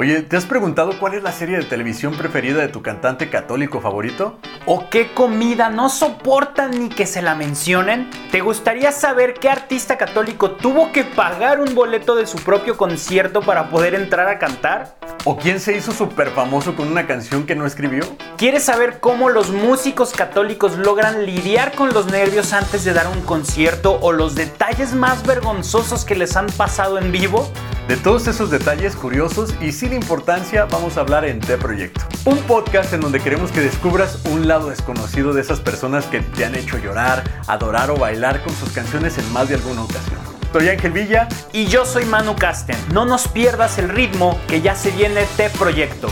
Oye, ¿te has preguntado cuál es la serie de televisión preferida de tu cantante católico favorito? ¿O qué comida no soportan ni que se la mencionen? ¿Te gustaría saber qué artista católico tuvo que pagar un boleto de su propio concierto para poder entrar a cantar? ¿O quién se hizo súper famoso con una canción que no escribió? ¿Quieres saber cómo los músicos católicos logran lidiar con los nervios antes de dar un concierto o los detalles más vergonzosos que les han pasado en vivo? De todos esos detalles curiosos y sin importancia vamos a hablar en The Proyecto. Un podcast en donde queremos que descubras un lado desconocido de esas personas que te han hecho llorar, adorar o bailar con sus canciones en más de alguna ocasión. Soy Ángel Villa y yo soy Manu Casten. No nos pierdas el ritmo que ya se viene The Proyecto.